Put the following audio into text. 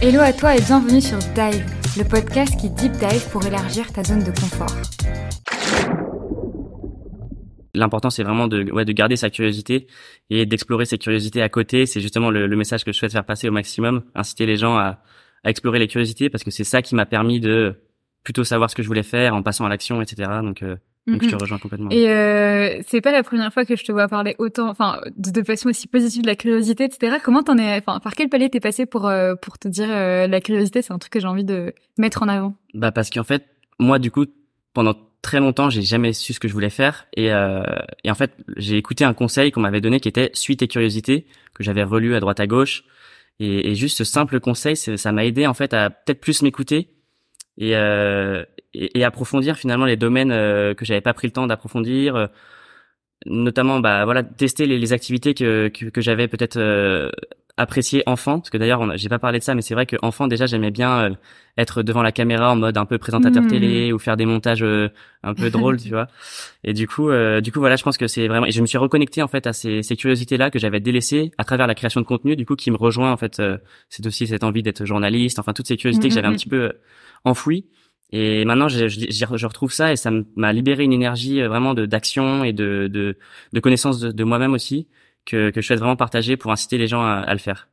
Hello à toi et bienvenue sur Dive, le podcast qui deep dive pour élargir ta zone de confort. L'important, c'est vraiment de, ouais, de garder sa curiosité et d'explorer ses curiosités à côté. C'est justement le, message que je souhaite faire passer au maximum, inciter les gens à, à explorer les curiosités parce que c'est ça qui m'a permis de plutôt savoir ce que je voulais faire en passant à l'action, etc. Donc, euh, donc je te rejoins complètement. Et euh, c'est pas la première fois que je te vois parler autant, enfin, de, de façon aussi positive de la curiosité, etc. Comment t'en es, enfin, par quel palier t'es passé pour euh, pour te dire euh, la curiosité, c'est un truc que j'ai envie de mettre en avant? Bah parce qu'en fait, moi du coup, pendant très longtemps, j'ai jamais su ce que je voulais faire et euh, et en fait, j'ai écouté un conseil qu'on m'avait donné qui était suite tes curiosités que j'avais relu à droite à gauche et, et juste ce simple conseil, ça m'a aidé en fait à peut-être plus m'écouter et, euh, et, approfondir finalement les domaines euh, que j'avais pas pris le temps d'approfondir euh, notamment bah voilà tester les, les activités que que, que j'avais peut-être euh, apprécié enfant parce que d'ailleurs j'ai pas parlé de ça mais c'est vrai que enfant déjà j'aimais bien être devant la caméra en mode un peu présentateur mmh. télé ou faire des montages un peu drôles tu vois. Et du coup du coup voilà je pense que c'est vraiment et je me suis reconnecté en fait à ces, ces curiosités là que j'avais délaissées à travers la création de contenu du coup qui me rejoint en fait c'est aussi cette envie d'être journaliste enfin toutes ces curiosités que j'avais un mmh, mmh, petit peu enfouies et maintenant, je, je, je, retrouve ça et ça m'a libéré une énergie euh, vraiment d'action et de, de, de connaissance de, de moi-même aussi que, que je souhaite vraiment partager pour inciter les gens à, à le faire.